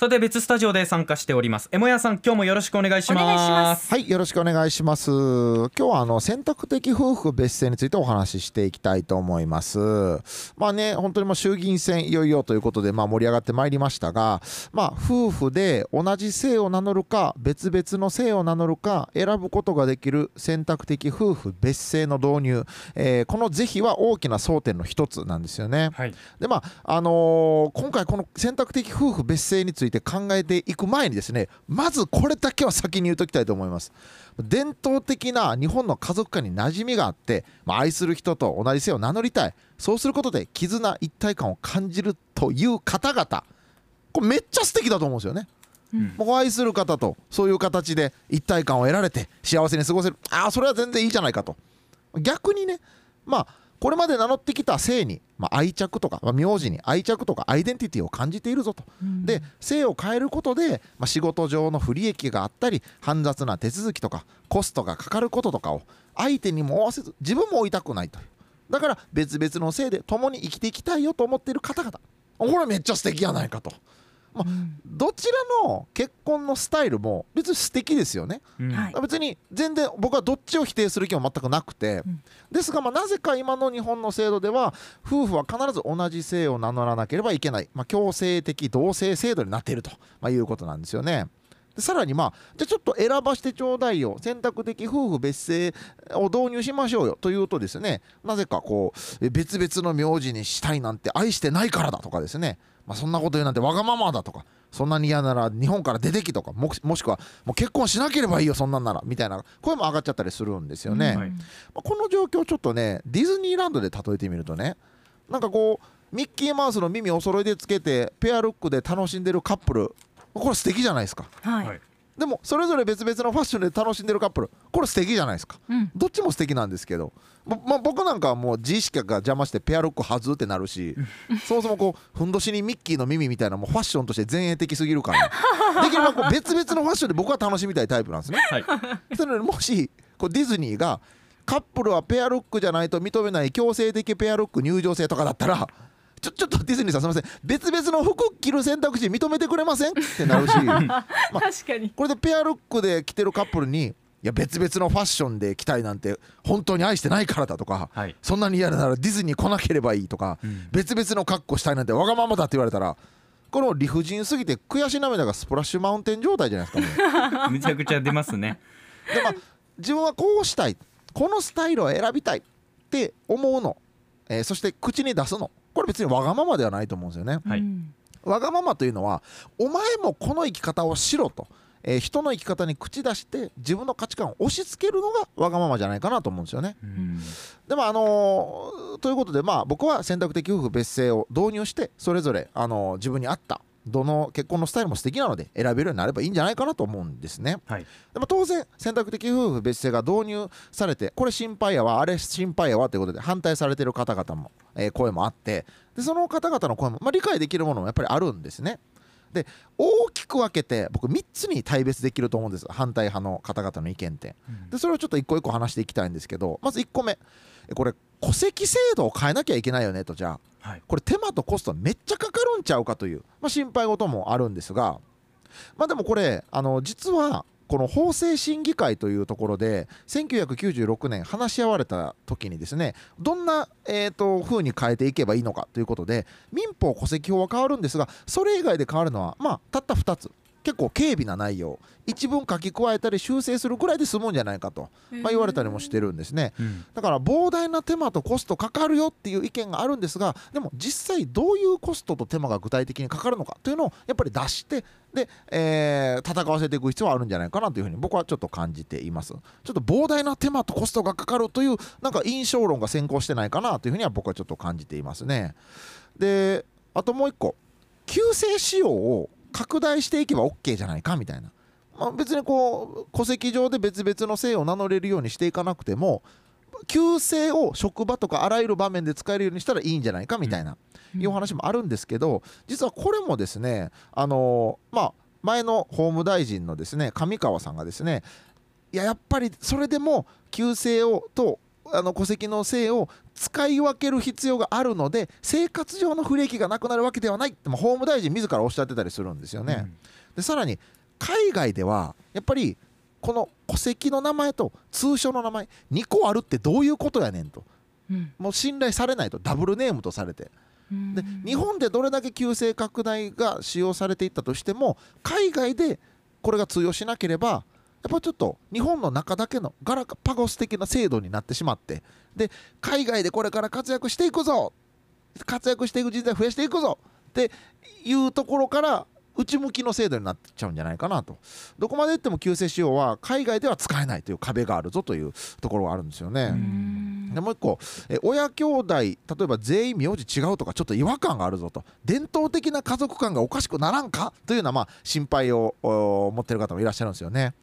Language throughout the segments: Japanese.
さて別スタジオで参加しております。エモヤさん今日もよろしくお願いします。はいよろしくお願いします。今日はあの選択的夫婦別姓についてお話ししていきたいと思います。まあね本当にもう衆議院選いよいよということでまあ盛り上がってまいりましたがまあ夫婦で同じ姓を名乗るか別々の姓を名乗るか選ぶことができる選択的夫婦別姓の導入、えー、この是非は大きな争点の一つなんですよね、はい、でまああのー、今回この選択的夫婦別姓についていて考えていく前にですねまずこれだけは先に言うときたいと思います。伝統的な日本の家族間に馴染みがあって、まあ、愛する人と同じ姓を名乗りたい。そうすることで絆一体感を感じるという方々。これめっちゃ素敵だと思うんですよね。うん、もう愛する方とそういう形で一体感を得られて幸せに過ごせる。ああそれは全然いいじゃないかと。逆にねまあこれまで名乗ってきた性に、まあ、愛着とか、まあ、名字に愛着とかアイデンティティを感じているぞと、うん、で性を変えることで、まあ、仕事上の不利益があったり煩雑な手続きとかコストがかかることとかを相手にも合わせず自分も追いたくないという。だから別々の性で共に生きていきたいよと思っている方々。これめっちゃ素敵やないかと。まあ、どちらの結婚のスタイルも別に素敵ですよね、うん、別に全然僕はどっちを否定する気も全くなくて、うん、ですがまあなぜか今の日本の制度では夫婦は必ず同じ姓を名乗らなければいけない、まあ、強制的同性制度になっていると、まあ、いうことなんですよね。でさらにまあじゃあちょっと選ばしてちょうだいよ。選択的夫婦別姓を導入しましょうよ。というとですねなぜかこう別々の名字にしたいなんて愛してないからだとかですねまあ、そんなこと言うなんてわがままだとかそんなに嫌なら日本から出てきとかもしくはもう結婚しなければいいよそんなんならみたいな声も上がっちゃったりするんですよね、うん。はい、まあ、この状況をちょっとねディズニーランドで例えてみるとねなんかこうミッキーマウスの耳お揃いでつけてペアルックで楽しんでるカップルこれ素敵じゃないですか、はい、でもそれぞれ別々のファッションで楽しんでるカップルこれ素敵じゃないですか、うん、どっちも素敵なんですけど、まま僕なんかはもう自意識が邪魔してペアルックはずってなるし そもそもこうふんどしにミッキーの耳みたいなもうファッションとして前衛的すぎるから できればこう別々のファッションで僕は楽しみたいタイプなんですね。はい、それもしこうディズニーがカップルはペアルックじゃないと認めない強制的ペアルック入場制とかだったらちょちょっとディズニーさんすみません。別々の服着る選択肢認めてくれませんってなるし、まあ、確かに。これでペアルックで着てるカップルにいや別々のファッションで着たいなんて本当に愛してないからだとか、はい、そんなに嫌ならディズニー来なければいいとか、うん、別々の格好したいなんてわがままだって言われたらこの理不尽すぎて悔し涙がスプラッシュマウンテン状態じゃないですかめ ちゃくちゃ出ますね。でまあ自分はこうしたい。このスタイルを選びたいって思うの、えー、そして口に出すの。これ別にわがままではないと思うんですよね。はい、わがままというのはお前もこの生き方をしろと、えー、人の生き方に口出して自分の価値観を押し付けるのがわがままじゃないかなと思うんですよね。でもあのー、ということでまあ僕は選択的夫婦別姓を導入してそれぞれ、あのー、自分に合ったどの結婚のスタイルも素敵なので選べるようになればいいんじゃないかなと思うんですね。はい、でも当然選択的夫婦別姓が導入されてこれ心配やわあれ心配やわということで反対されてる方々も、えー、声もあってでその方々の声も、まあ、理解できるものもやっぱりあるんですね。で大きく分けて僕3つに大別できると思うんです。反対派の方々の意見って。でそれをちょっと一個一個話していきたいんですけどまず1個目。これ戸籍制度を変えなきゃいけないよねと。じゃあ、はい、これ手間とコストめっちゃかかるんちゃうかという、まあ、心配事もあるんですが。まあでもこれあの実はこの法制審議会というところで1996年話し合われた時にですねどんな、えーと、風に変えていけばいいのかということで民法戸籍法は変わるんですがそれ以外で変わるのはまあたった2つ。結構軽微な内容。一文書き加えたり修正するぐらいで済むんじゃないかと、まあ、言われたりもしてるんですね、うん、だから膨大な手間とコストかかるよっていう意見があるんですがでも実際どういうコストと手間が具体的にかかるのかというのをやっぱり出してで、えー、戦わせていく必要はあるんじゃないかなというふうに僕はちょっと感じています。ちょっと膨大な手間とコストがかかるというなんか印象論が先行してないかなというふうには僕はちょっと感じていますね。であともう一個。旧姓使用を拡大していけば OK じゃないかみたいな、まあ、別にこう戸籍上で別々の姓を名乗れるようにしていかなくても旧姓を職場とかあらゆる場面で使えるようにしたらいいんじゃないかみたいな、いう話もあるんですけど実はこれもですねあのまあ前の法務大臣のですね上川さんがですねいややっぱりそれでも旧姓をとあの戸籍の姓を使い分ける必要があるので生活上の不利益がなくなるわけではないって法務大臣自らおっしゃってたりするんですよね。うん、でさらに海外ではやっぱりこの戸籍の名前と通称の名前2個あるってどういうことやねんと、うん、もう信頼されないとダブルネームとされて。で日本でどれだけ旧姓拡大が使用されていったとしても海外でこれが通用しなければやっぱちょっと日本の中だけのガラパゴス的な制度になってしまってで海外でこれから活躍していくぞ活躍していく人材増やしていくぞっていうところから内向きの制度になっちゃうんじゃないかなとどこまでいっても旧姓使用は海外では使えないという壁があるぞというところがあるんですよね。でもう一個え親兄弟例えば全員名字違うとかちょっと違和感があるぞと伝統的な家族観がおかしくならんかというようなまあ心配を持ってる方もいらっしゃるんですよね。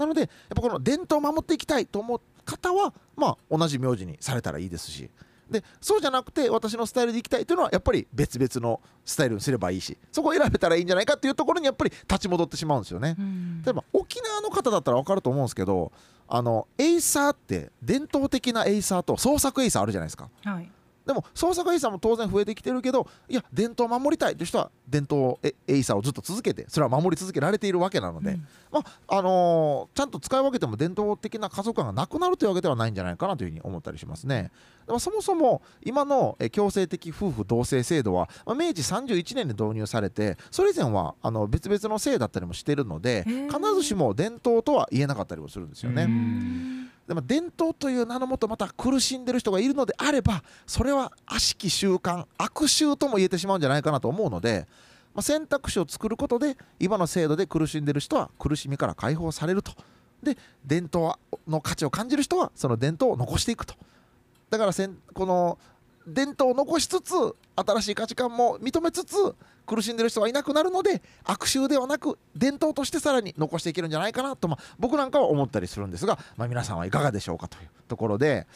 なのでやっぱこの伝統を守っていきたいと思う方はまあ同じ名字にされたらいいですしでそうじゃなくて私のスタイルでいきたいというのはやっぱり別々のスタイルにすればいいしそこを選べたらいいんじゃないかっていうところにやっぱり立ち戻ってしまうんですよね。例えば沖縄の方だったら分かると思うんですけどあのエイサーって伝統的なエイサーと創作エイサーあるじゃないですか。はいでも創作エイサーも当然増えてきてるけどいや伝統を守りたいという人は伝統エイサーをずっと続けてそれは守り続けられているわけなので、うん、まああのー、ちゃんと使い分けても伝統的な家族観がなくなるというわけではないんじゃないかなというふうに思ったりしますね。でもそもそも今の強制的夫婦同姓制度は、まあ、明治31年に導入されてそれ以前はあの別々の姓だったりもしているので必ずしも伝統とは言えなかったりもするんですよね。でも伝統という名のもとまた苦しんでる人がいるのであればそれは悪しき習慣悪習とも言えてしまうんじゃないかなと思うので、まあ、選択肢を作ることで今の制度で苦しんでる人は苦しみから解放されると。で伝統の価値を感じる人はその伝統を残していくと。だからこの伝統を残しつつ新しい価値観も認めつつ苦しんでる人はいなくなるので悪臭ではなく伝統としてさらに残していけるんじゃないかなと、まあ、僕なんかは思ったりするんですが、まあ、皆さんはいかがでしょうかというところで。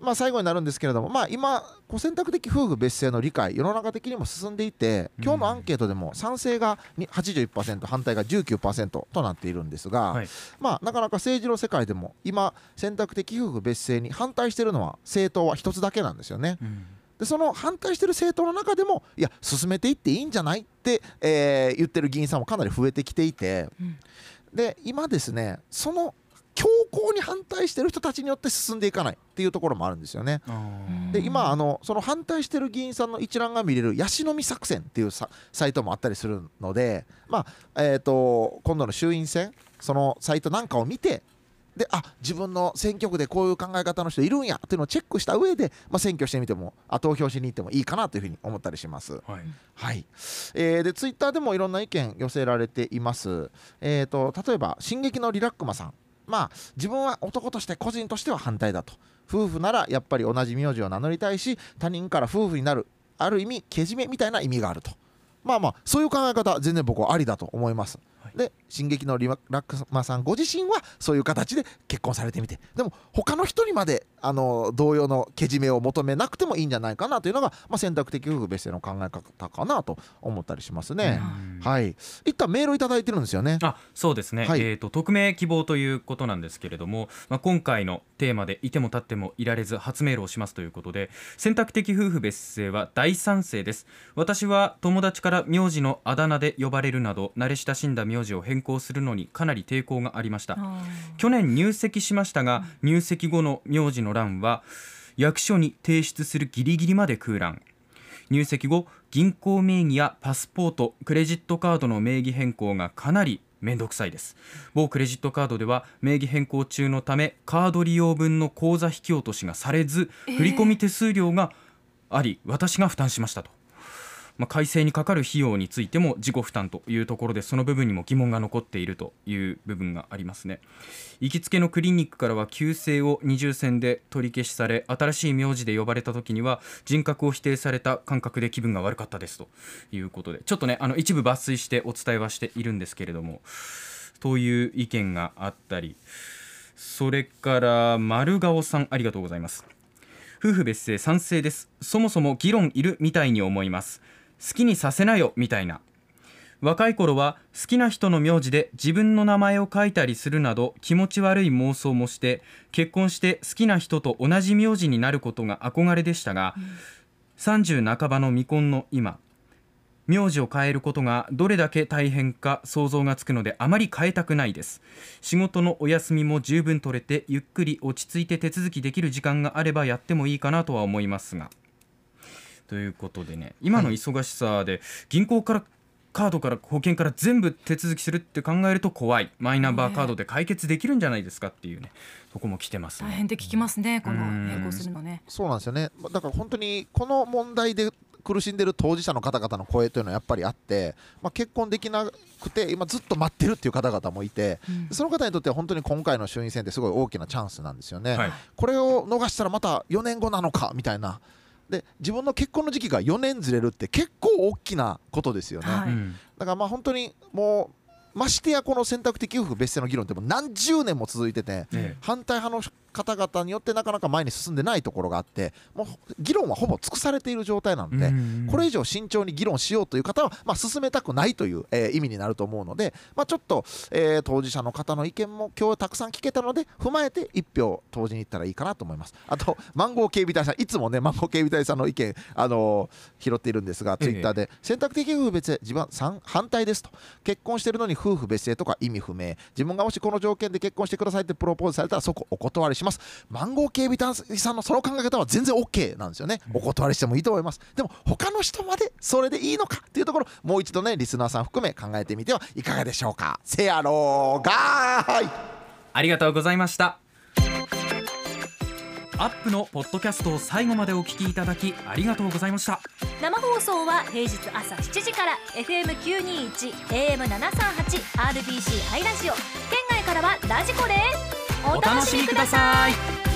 まあ、最後になるんですけれども、まあ、今選択的夫婦別姓の理解世の中的にも進んでいて今日のアンケートでも賛成が81%反対が19%となっているんですが、はい、まあ、なかなか政治の世界でも今選択的夫婦別姓に反対しているのは政党は1つだけなんですよね。うんでその反対してる政党の中でもいや進めていっていいんじゃないって、えー、言ってる議員さんもかなり増えてきていて、うん、で今ですねその強硬に反対してる人たちによって進んでいかないっていうところもあるんですよね。で今あのその反対してる議員さんの一覧が見れるヤシの実作戦っていうサイトもあったりするので、まあえーと今度の衆院選そのサイトなんかを見てであ自分の選挙区でこういう考え方の人いるんやというのをチェックした上で、まあ、選挙してみてもあ投票しに行ってもいいかなというふうに思ったりします。はい、はい、えー、でツイッターでもいろんな意見寄せられています。えーと、例えば「進撃のリラックマさん」まあ自分は男として個人としては反対だと。夫婦ならやっぱり同じ名字を名乗りたいし他人から夫婦になるある意味けじめみたいな意味があると。まあまあそういう考え方全然僕はありだと思いますで「進撃のリラックマさん」ご自身はそういう形で結婚されてみて。でも他の人にまであの同様のけじめを求めなくてもいいんじゃないかなというのが、まあ、選択的夫婦別姓の考え方かなと思ったりしますね。はい。一旦メールを頂いてるんですよね。あそうですね、はい、えーと、匿名希望ということなんですけれども、まあ、今回のテーマでいても立ってもいられず初メールをしますということで選択的夫婦別姓は大賛成です。私は友達から名字のあだ名で呼ばれるなど慣れ親しんだ名字を変更するのにかなり抵抗がありました。去年入籍しましたが入籍後の名字の欄は役所に提出するギリギリまで空欄。入籍後銀行名義やパスポートクレジットカードの名義変更がかなりめんどくさいです。某クレジットカードでは名義変更中のためカード利用分の口座引き落としがされず、振込手数料があり私が負担しましたとまあ、改正にかかる費用についても自己負担というところでその部分にも疑問が残っているという部分がありますね。行きつけのクリニックからは旧姓を二重線で取り消しされ新しい名字で呼ばれた時には人格を否定された感覚で気分が悪かったですということでちょっとねあの一部抜粋してお伝えはしているんですけれどもという意見があったりそれから丸顔さんありがとうございます。夫婦別姓賛成です。そもそも議論いるみたいに思います。好きにさせなよみたいな。若い頃は好きな人の名字で自分の名前を書いたりするなど気持ち悪い妄想もして結婚して好きな人と同じ名字になることが憧れでしたが、30半ばの未婚の今名字を変えることがどれだけ大変か想像がつくのであまり変えたくないです。仕事のお休みも十分取れてゆっくり落ち着いて手続きできる時間があればやってもいいかなとは思いますが。ということでね今の忙しさで銀行からカードから保険から全部手続きするって考えると怖い。マイナンバーカードで解決できるんじゃないですかっていうねそこも来てます、ね、大変で聞きますね、このうん並行するのね。そうなんですよね。だから本当にこの問題で苦しんでる当事者の方々の声というのはやっぱりあって、まあ、結婚できなくて今ずっと待ってるっていう方々もいてうん。その方にとっては本当に今回の衆院選ってすごい大きなチャンスなんですよね。はい。これを逃したらまた4年後なのかみたいなで自分の結婚の時期が4年ずれるって結構大きなことですよね。はい。うん。だからまあ本当にもうましてやこの選択的夫婦別姓の議論ってもう何十年も続いてて、え。反対派の方々によってなかなか前に進んでないところがあってもう議論はほぼ尽くされている状態なので、うんこれ以上慎重に議論しようという方は、まあ、進めたくないという、えー意味になると思うので、まあ、ちょっと、えー当事者の方の意見も今日たくさん聞けたので踏まえて1票投じに行ったらいいかなと思います。あとマンゴー警備隊さんいつもねマンゴー警備隊さんの意見、あのー拾っているんですがええ。ツイッターで、選択的夫婦別姓自分反対ですと。結婚してるのに夫婦別姓とか意味不明。自分がもしこの条件で結婚してくださいってプロポーズされたらそこお断りします。マンゴー警備隊さんのその考え方は全然 OK なんですよね。お断りしてもいいと思います。でも他の人までそれでいいのかっていうところもう一度ねリスナーさん含め考えてみてはいかがでしょうか。せやろがーい。ありがとうございました。アップのポッドキャストを最後までお聞きいただきありがとうございました。生放送は平日朝7時から FM921 AM738 RBC ハイラジオ。県外からはラジコですお楽しみください。